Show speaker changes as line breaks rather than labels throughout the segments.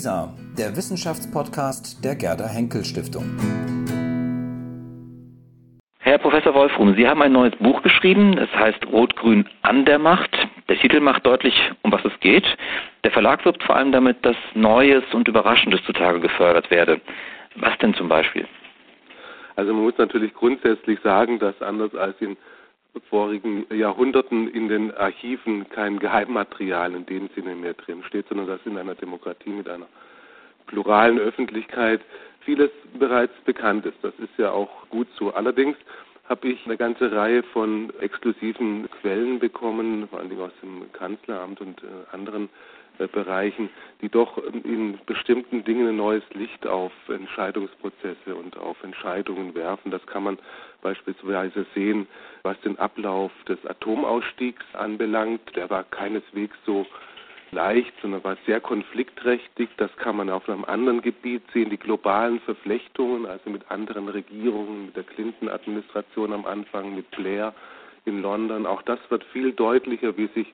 WISA, der Wissenschaftspodcast der Gerda Henkel Stiftung.
Herr Professor Wolfrum, Sie haben ein neues Buch geschrieben. Es heißt Rot-Grün an der Macht. Der Titel macht deutlich, um was es geht. Der Verlag wirbt vor allem damit, dass Neues und Überraschendes zutage gefördert werde. Was denn zum Beispiel?
Also man muss natürlich grundsätzlich sagen, dass anders als in vorigen Jahrhunderten in den Archiven kein Geheimmaterial in dem Sinne mehr drin steht, sondern dass in einer Demokratie mit einer pluralen Öffentlichkeit vieles bereits bekannt ist. Das ist ja auch gut so. Allerdings habe ich eine ganze Reihe von exklusiven Quellen bekommen, vor allen Dingen aus dem Kanzleramt und äh, anderen Bereichen, die doch in bestimmten Dingen ein neues Licht auf Entscheidungsprozesse und auf Entscheidungen werfen. Das kann man beispielsweise sehen, was den Ablauf des Atomausstiegs anbelangt. Der war keineswegs so leicht, sondern war sehr konfliktträchtig. Das kann man auf einem anderen Gebiet sehen, die globalen Verflechtungen, also mit anderen Regierungen, mit der Clinton-Administration am Anfang, mit Blair in London. Auch das wird viel deutlicher, wie sich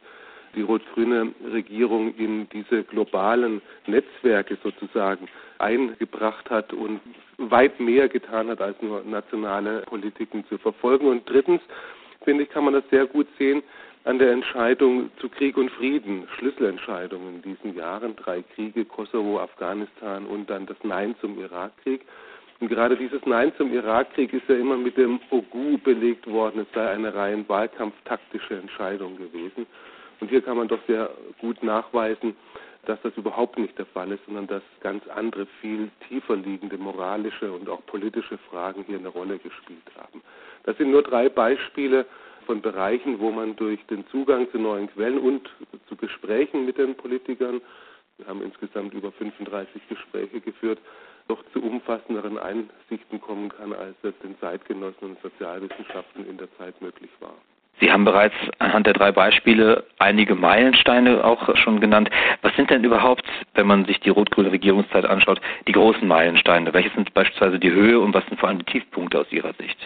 die rot-grüne Regierung in diese globalen Netzwerke sozusagen eingebracht hat und weit mehr getan hat, als nur nationale Politiken zu verfolgen. Und drittens, finde ich, kann man das sehr gut sehen an der Entscheidung zu Krieg und Frieden, Schlüsselentscheidungen in diesen Jahren, drei Kriege, Kosovo, Afghanistan und dann das Nein zum Irakkrieg. Und gerade dieses Nein zum Irakkrieg ist ja immer mit dem Ogu belegt worden, es sei eine rein wahlkampftaktische Entscheidung gewesen. Und hier kann man doch sehr gut nachweisen, dass das überhaupt nicht der Fall ist, sondern dass ganz andere, viel tiefer liegende moralische und auch politische Fragen hier eine Rolle gespielt haben. Das sind nur drei Beispiele von Bereichen, wo man durch den Zugang zu neuen Quellen und zu Gesprächen mit den Politikern, wir haben insgesamt über 35 Gespräche geführt, doch zu umfassenderen Einsichten kommen kann, als es den Zeitgenossen und Sozialwissenschaften in der Zeit möglich war.
Sie haben bereits anhand der drei Beispiele einige Meilensteine auch schon genannt. Was sind denn überhaupt, wenn man sich die rot-grüne Regierungszeit anschaut, die großen Meilensteine? Welche sind beispielsweise die Höhe und was sind vor allem die Tiefpunkte aus Ihrer Sicht?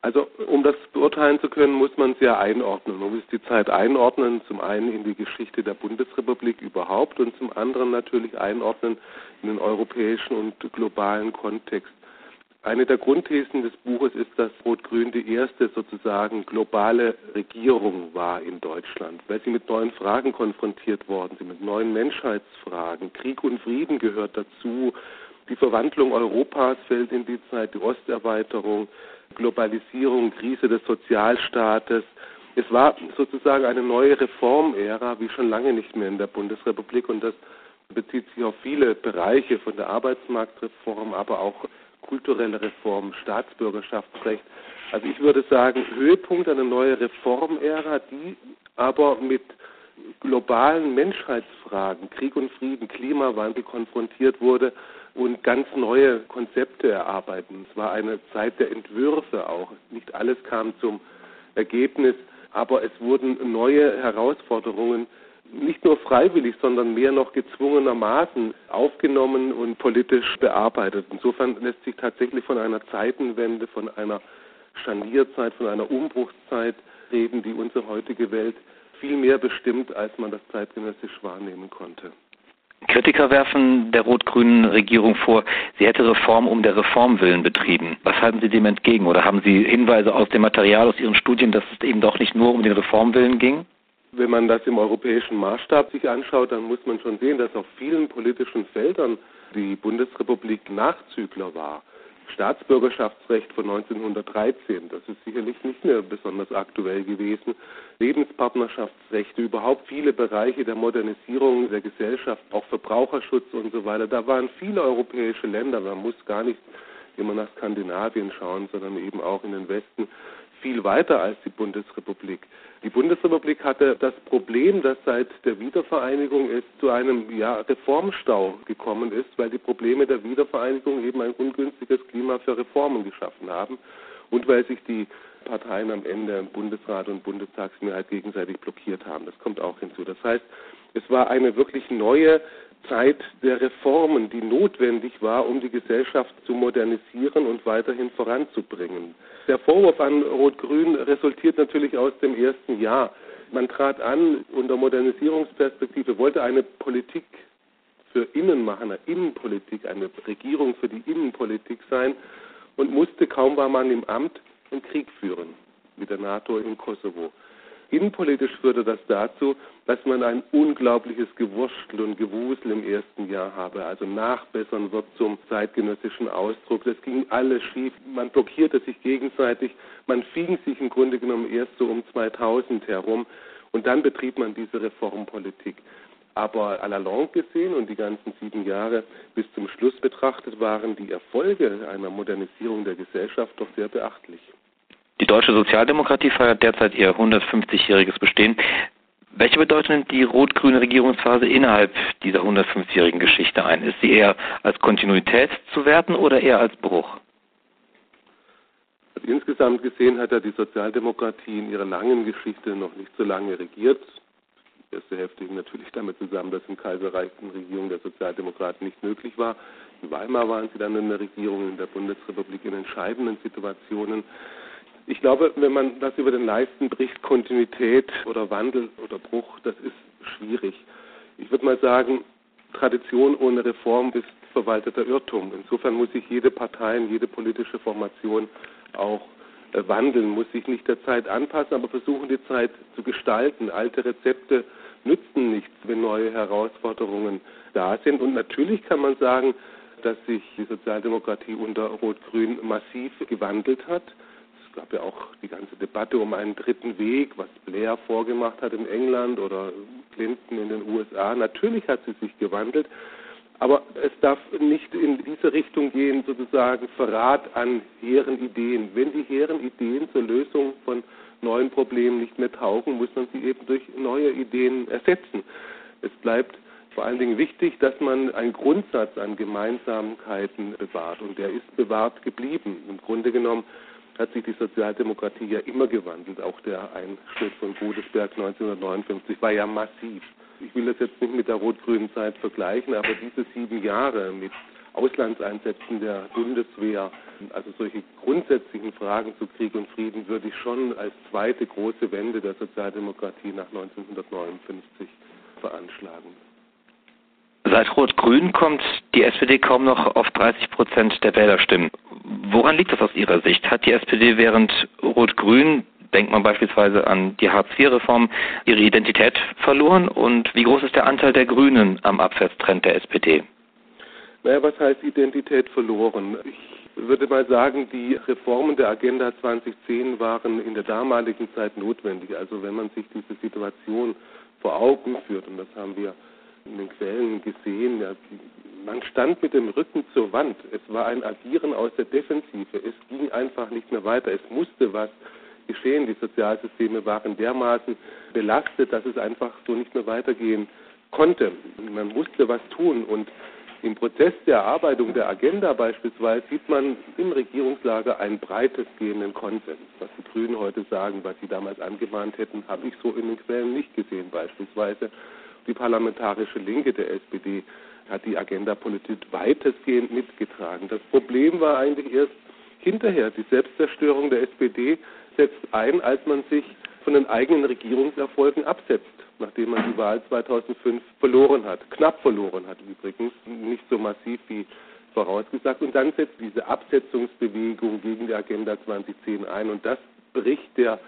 Also um das beurteilen zu können, muss man es ja einordnen. Man muss die Zeit einordnen, zum einen in die Geschichte der Bundesrepublik überhaupt und zum anderen natürlich einordnen in den europäischen und globalen Kontext. Eine der Grundthesen des Buches ist, dass Rot-Grün die erste sozusagen globale Regierung war in Deutschland, weil sie mit neuen Fragen konfrontiert worden sind, mit neuen Menschheitsfragen. Krieg und Frieden gehört dazu. Die Verwandlung Europas fällt in die Zeit, die Osterweiterung, Globalisierung, Krise des Sozialstaates. Es war sozusagen eine neue Reformära, wie schon lange nicht mehr in der Bundesrepublik und das bezieht sich auf viele Bereiche von der Arbeitsmarktreform, aber auch kulturelle Reform, Staatsbürgerschaftsrecht. Also ich würde sagen, Höhepunkt einer neuen Reformära, die aber mit globalen Menschheitsfragen, Krieg und Frieden, Klimawandel konfrontiert wurde und ganz neue Konzepte erarbeiten. Es war eine Zeit der Entwürfe auch. Nicht alles kam zum Ergebnis, aber es wurden neue Herausforderungen nicht nur freiwillig, sondern mehr noch gezwungenermaßen aufgenommen und politisch bearbeitet. Insofern lässt sich tatsächlich von einer Zeitenwende, von einer Scharnierzeit, von einer Umbruchszeit reden, die unsere heutige Welt viel mehr bestimmt, als man das zeitgenössisch wahrnehmen konnte.
Kritiker werfen der rot-grünen Regierung vor, sie hätte Reform um der Reform willen betrieben. Was halten Sie dem entgegen? Oder haben Sie Hinweise aus dem Material, aus Ihren Studien, dass es eben doch nicht nur um den Reformwillen ging?
Wenn man das im europäischen Maßstab sich anschaut, dann muss man schon sehen, dass auf vielen politischen Feldern die Bundesrepublik Nachzügler war. Staatsbürgerschaftsrecht von 1913, das ist sicherlich nicht mehr besonders aktuell gewesen. Lebenspartnerschaftsrechte, überhaupt viele Bereiche der Modernisierung der Gesellschaft, auch Verbraucherschutz und so weiter. Da waren viele europäische Länder, man muss gar nicht immer nach Skandinavien schauen, sondern eben auch in den Westen viel weiter als die Bundesrepublik. Die Bundesrepublik hatte das Problem, dass seit der Wiedervereinigung es zu einem ja, Reformstau gekommen ist, weil die Probleme der Wiedervereinigung eben ein ungünstiges Klima für Reformen geschaffen haben und weil sich die Parteien am Ende Bundesrat und Bundestagsmehrheit gegenseitig blockiert haben. Das kommt auch hinzu. Das heißt, es war eine wirklich neue Zeit der Reformen, die notwendig war, um die Gesellschaft zu modernisieren und weiterhin voranzubringen. Der Vorwurf an Rot-Grün resultiert natürlich aus dem ersten Jahr. Man trat an unter Modernisierungsperspektive, wollte eine Politik für Innenmachen, eine Innenpolitik, eine Regierung für die Innenpolitik sein und musste, kaum war man im Amt, einen Krieg führen mit der NATO im Kosovo. Innenpolitisch führte das dazu, dass man ein unglaubliches Gewurschtel und Gewusel im ersten Jahr habe, also nachbessern wird zum zeitgenössischen Ausdruck. Das ging alles schief. Man blockierte sich gegenseitig. Man fing sich im Grunde genommen erst so um 2000 herum. Und dann betrieb man diese Reformpolitik. Aber à la longue gesehen und die ganzen sieben Jahre bis zum Schluss betrachtet waren die Erfolge einer Modernisierung der Gesellschaft doch sehr beachtlich.
Die deutsche Sozialdemokratie feiert derzeit ihr 150-jähriges Bestehen. Welche Bedeutung nimmt die rot-grüne Regierungsphase innerhalb dieser 150-jährigen Geschichte ein? Ist sie eher als Kontinuität zu werten oder eher als Bruch?
Also insgesamt gesehen hat ja die Sozialdemokratie in ihrer langen Geschichte noch nicht so lange regiert. Die erste Hälfte hing natürlich damit zusammen, dass im Kaiserreich eine Regierung der Sozialdemokraten nicht möglich war. In Weimar waren sie dann in der Regierung, in der Bundesrepublik in entscheidenden Situationen. Ich glaube, wenn man das über den Leisten bricht, Kontinuität oder Wandel oder Bruch, das ist schwierig. Ich würde mal sagen, Tradition ohne Reform ist verwalteter Irrtum. Insofern muss sich jede Partei, jede politische Formation auch äh, wandeln, muss sich nicht der Zeit anpassen, aber versuchen, die Zeit zu gestalten. Alte Rezepte nützen nichts, wenn neue Herausforderungen da sind. Und natürlich kann man sagen, dass sich die Sozialdemokratie unter Rot-Grün massiv gewandelt hat gab ja auch die ganze Debatte um einen dritten Weg, was Blair vorgemacht hat in England oder Clinton in den USA. Natürlich hat sie sich gewandelt, aber es darf nicht in diese Richtung gehen, sozusagen Verrat an hehren Ideen. Wenn die hehren Ideen zur Lösung von neuen Problemen nicht mehr taugen, muss man sie eben durch neue Ideen ersetzen. Es bleibt vor allen Dingen wichtig, dass man einen Grundsatz an Gemeinsamkeiten bewahrt und der ist bewahrt geblieben. Im Grunde genommen hat sich die Sozialdemokratie ja immer gewandelt. Auch der Einschnitt von Godesberg 1959 war ja massiv. Ich will das jetzt nicht mit der rot-grünen Zeit vergleichen, aber diese sieben Jahre mit Auslandseinsätzen der Bundeswehr, also solche grundsätzlichen Fragen zu Krieg und Frieden, würde ich schon als zweite große Wende der Sozialdemokratie nach 1959 veranschlagen.
Seit Rot-Grün kommt die SPD kaum noch auf 30 Prozent der Wählerstimmen. Woran liegt das aus Ihrer Sicht? Hat die SPD während Rot-Grün, denkt man beispielsweise an die Hartz-IV-Reform, ihre Identität verloren? Und wie groß ist der Anteil der Grünen am Abwärtstrend der SPD?
Naja, was heißt Identität verloren? Ich würde mal sagen, die Reformen der Agenda 2010 waren in der damaligen Zeit notwendig. Also wenn man sich diese Situation vor Augen führt, und das haben wir in den Quellen gesehen, ja, man stand mit dem Rücken zur Wand. Es war ein Agieren aus der Defensive. Es ging einfach nicht mehr weiter. Es musste was geschehen. Die Sozialsysteme waren dermaßen belastet, dass es einfach so nicht mehr weitergehen konnte. Man musste was tun und im Prozess der Erarbeitung der Agenda beispielsweise sieht man im Regierungslager einen breites gehenden Konsens. Was die Grünen heute sagen, was sie damals angemahnt hätten, habe ich so in den Quellen nicht gesehen beispielsweise. Die parlamentarische Linke der SPD hat die Agenda-Politik weitestgehend mitgetragen. Das Problem war eigentlich erst hinterher. Die Selbstzerstörung der SPD setzt ein, als man sich von den eigenen Regierungserfolgen absetzt, nachdem man die Wahl 2005 verloren hat. Knapp verloren hat übrigens, nicht so massiv wie vorausgesagt. Und dann setzt diese Absetzungsbewegung gegen die Agenda 2010 ein. Und das bricht der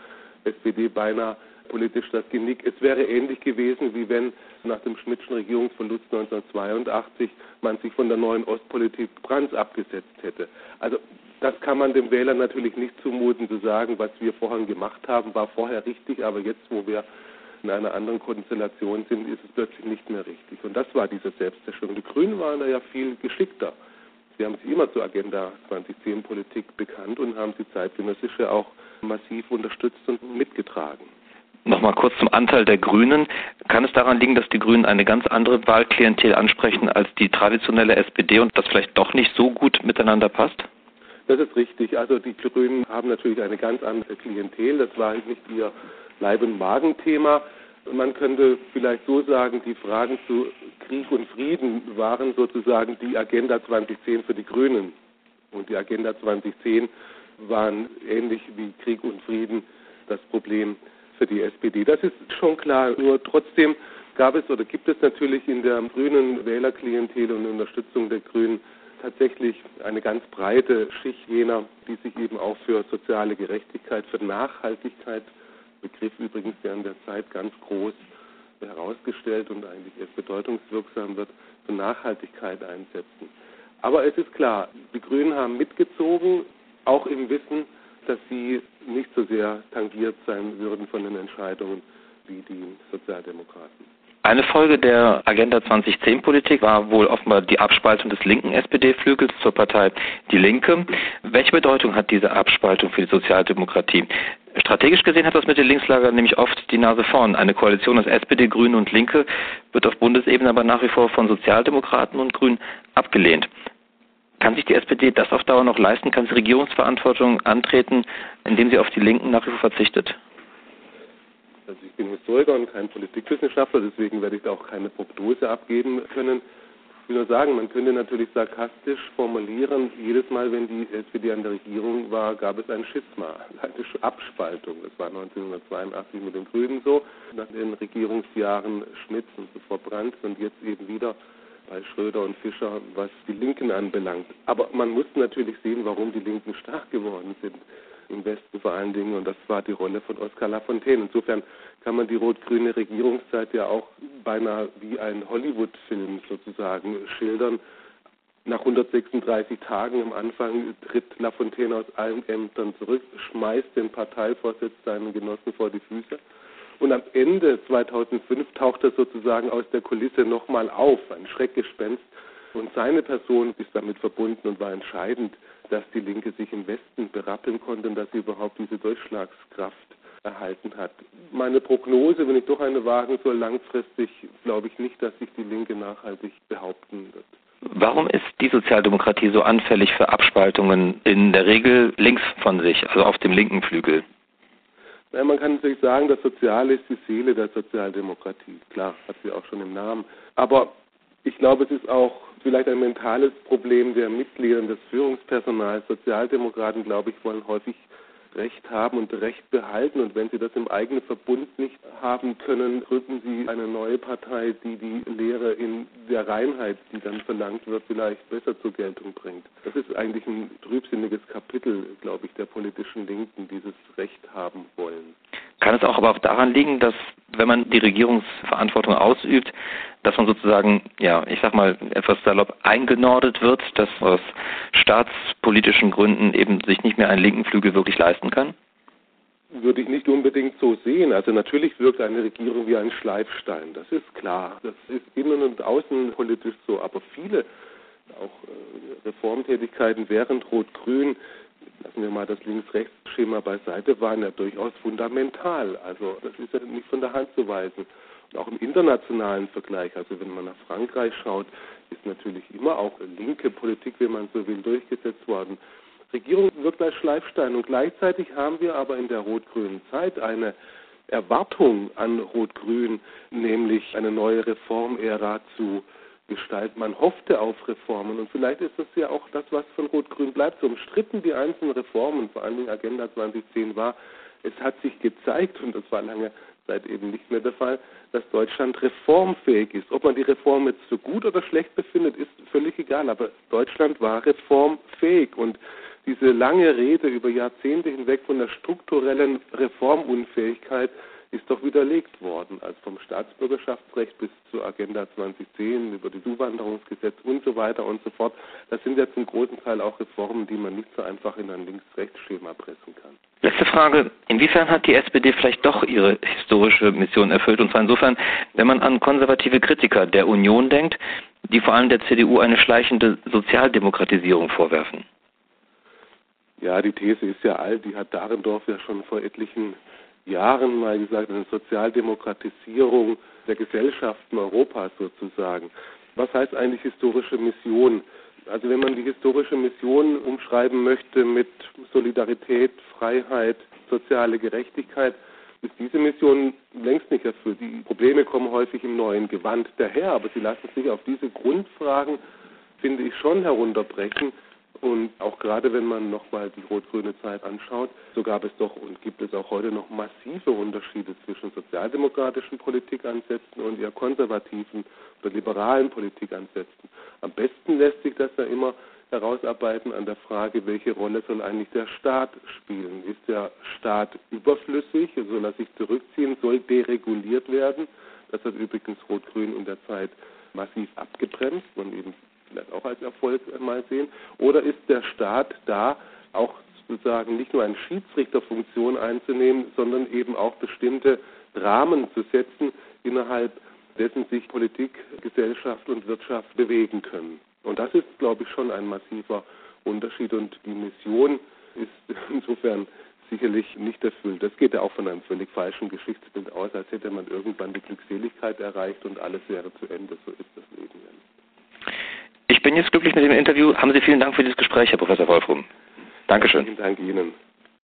SPD beinahe politisch das Genick. Es wäre ähnlich gewesen, wie wenn nach dem Schmidtschen Regierungsverlust 1982 man sich von der neuen Ostpolitik Brands abgesetzt hätte. Also das kann man dem Wähler natürlich nicht zumuten, zu sagen, was wir vorhin gemacht haben, war vorher richtig, aber jetzt, wo wir in einer anderen Konstellation sind, ist es plötzlich nicht mehr richtig. Und das war diese Selbstzerstörung. Die Grünen waren da ja viel geschickter. Sie haben sich immer zur Agenda 2010 Politik bekannt und haben die zeitgenössische auch massiv unterstützt und mitgetragen.
Nochmal kurz zum Anteil der Grünen. Kann es daran liegen, dass die Grünen eine ganz andere Wahlklientel ansprechen als die traditionelle SPD und das vielleicht doch nicht so gut miteinander passt?
Das ist richtig. Also die Grünen haben natürlich eine ganz andere Klientel. Das war nicht ihr Leib- und Magenthema. Man könnte vielleicht so sagen, die Fragen zu Krieg und Frieden waren sozusagen die Agenda 2010 für die Grünen. Und die Agenda 2010 waren ähnlich wie Krieg und Frieden das Problem für die SPD. Das ist schon klar. Nur trotzdem gab es oder gibt es natürlich in der grünen Wählerklientel und Unterstützung der Grünen tatsächlich eine ganz breite Schicht jener, die sich eben auch für soziale Gerechtigkeit, für Nachhaltigkeit, Begriff übrigens während der Zeit ganz groß herausgestellt und eigentlich erst bedeutungswirksam wird, für Nachhaltigkeit einsetzen. Aber es ist klar, die Grünen haben mitgezogen, auch im Wissen, dass sie nicht so sehr tangiert sein würden von den Entscheidungen wie die Sozialdemokraten.
Eine Folge der Agenda 2010-Politik war wohl offenbar die Abspaltung des linken SPD-Flügels zur Partei Die Linke. Welche Bedeutung hat diese Abspaltung für die Sozialdemokratie? Strategisch gesehen hat das mit den Linkslager nämlich oft die Nase vorn. Eine Koalition aus SPD, Grünen und Linke wird auf Bundesebene aber nach wie vor von Sozialdemokraten und Grünen abgelehnt. Kann sich die SPD das auf Dauer noch leisten? Kann sie Regierungsverantwortung antreten, indem sie auf die Linken nach wie vor verzichtet?
Also ich bin Historiker und kein Politikwissenschaftler, deswegen werde ich da auch keine Prognose abgeben können. Ich will nur sagen, man könnte natürlich sarkastisch formulieren, jedes Mal, wenn die SPD an der Regierung war, gab es ein Schisma, eine Abspaltung. Das war 1982 mit den Grünen so, nach den Regierungsjahren Schmidt und zuvor Brandt und jetzt eben wieder bei Schröder und Fischer, was die Linken anbelangt. Aber man muss natürlich sehen, warum die Linken stark geworden sind im Westen vor allen Dingen. Und das war die Rolle von Oskar Lafontaine. Insofern kann man die rot-grüne Regierungszeit ja auch beinahe wie ein Hollywood-Film sozusagen schildern. Nach 136 Tagen am Anfang tritt Lafontaine aus allen Ämtern zurück, schmeißt den Parteivorsitz seinen Genossen vor die Füße. Und am Ende 2005 taucht er sozusagen aus der Kulisse nochmal auf, ein Schreckgespenst. Und seine Person ist damit verbunden und war entscheidend dass die Linke sich im Westen berappeln konnte und dass sie überhaupt diese Durchschlagskraft erhalten hat. Meine Prognose, wenn ich doch eine wagen soll, langfristig glaube ich nicht, dass sich die Linke nachhaltig behaupten wird.
Warum ist die Sozialdemokratie so anfällig für Abspaltungen in der Regel links von sich, also auf dem linken Flügel?
Ja, man kann natürlich sagen, das Soziale ist die Seele der Sozialdemokratie. Klar, hat sie auch schon im Namen. Aber ich glaube, es ist auch vielleicht ein mentales Problem der Mitglieder des Führungspersonals. Sozialdemokraten, glaube ich, wollen häufig Recht haben und Recht behalten. Und wenn sie das im eigenen Verbund nicht haben können, gründen sie eine neue Partei, die die Lehre in der Reinheit, die dann verlangt wird, vielleicht besser zur Geltung bringt. Das ist eigentlich ein trübsinniges Kapitel, glaube ich, der politischen Linken, dieses Recht haben wollen.
Kann es auch aber auch daran liegen, dass wenn man die Regierungsverantwortung ausübt, dass man sozusagen, ja, ich sag mal, etwas salopp eingenordet wird, dass aus staatspolitischen Gründen eben sich nicht mehr einen linken Flügel wirklich leisten kann?
Würde ich nicht unbedingt so sehen. Also natürlich wirkt eine Regierung wie ein Schleifstein, das ist klar. Das ist innen- und außenpolitisch so. Aber viele auch äh, Reformtätigkeiten während Rot-Grün lassen wir mal das Links-Rechts-Schema beiseite, waren ja durchaus fundamental. Also das ist ja nicht von der Hand zu weisen. Und auch im internationalen Vergleich, also wenn man nach Frankreich schaut, ist natürlich immer auch linke Politik, wenn man so will, durchgesetzt worden. Regierung wirkt als Schleifstein und gleichzeitig haben wir aber in der rot-grünen Zeit eine Erwartung an Rot-Grün, nämlich eine neue Reformära zu gestalten. Man hoffte auf Reformen und vielleicht ist das ja auch das, was von Rot-Grün bleibt. So umstritten die einzelnen Reformen, vor allen Dingen Agenda 2010 war, es hat sich gezeigt, und das war lange Zeit eben nicht mehr der Fall, dass Deutschland reformfähig ist. Ob man die Reform jetzt so gut oder schlecht befindet, ist völlig egal, aber Deutschland war reformfähig und diese lange Rede über Jahrzehnte hinweg von der strukturellen Reformunfähigkeit ist doch widerlegt worden. Also vom Staatsbürgerschaftsrecht bis zur Agenda 2010 über das Zuwanderungsgesetz und so weiter und so fort. Das sind ja zum großen Teil auch Reformen, die man nicht so einfach in ein Links-Rechts-Schema pressen kann.
Letzte Frage. Inwiefern hat die SPD vielleicht doch ihre historische Mission erfüllt? Und zwar insofern, wenn man an konservative Kritiker der Union denkt, die vor allem der CDU eine schleichende Sozialdemokratisierung vorwerfen.
Ja, die These ist ja alt. Die hat Dahrendorf ja schon vor etlichen Jahren mal gesagt, eine Sozialdemokratisierung der Gesellschaften Europas sozusagen. Was heißt eigentlich historische Mission? Also wenn man die historische Mission umschreiben möchte mit Solidarität, Freiheit, soziale Gerechtigkeit, ist diese Mission längst nicht erfüllt. Die Probleme kommen häufig im neuen Gewand daher, aber sie lassen sich auf diese Grundfragen, finde ich, schon herunterbrechen, Und auch gerade wenn man nochmal die rot-grüne Zeit anschaut, so gab es doch und gibt es auch heute noch massive Unterschiede zwischen sozialdemokratischen Politikansätzen und eher konservativen oder liberalen Politikansätzen. Am besten lässt sich das ja immer herausarbeiten an der Frage, welche Rolle soll eigentlich der Staat spielen? Ist der Staat überflüssig? Soll er sich zurückziehen? Soll dereguliert werden? Das hat übrigens Rot-Grün in der Zeit massiv abgebremst und eben vielleicht auch als Erfolg mal sehen? Oder ist der Staat da auch sozusagen nicht nur eine Schiedsrichterfunktion einzunehmen, sondern eben auch bestimmte Rahmen zu setzen, innerhalb dessen sich Politik, Gesellschaft und Wirtschaft bewegen können. Und das ist, glaube ich, schon ein massiver Unterschied und die Mission ist insofern sicherlich nicht erfüllt. Das geht ja auch von einem völlig falschen Geschichtsbild aus, als hätte man irgendwann die Glückseligkeit erreicht und alles wäre zu Ende. So ist das Leben ja nicht.
Ich bin jetzt glücklich mit dem Interview. Haben Sie vielen Dank für dieses Gespräch, Herr Professor Wolfrum. Dankeschön.
Vielen Dank Ihnen.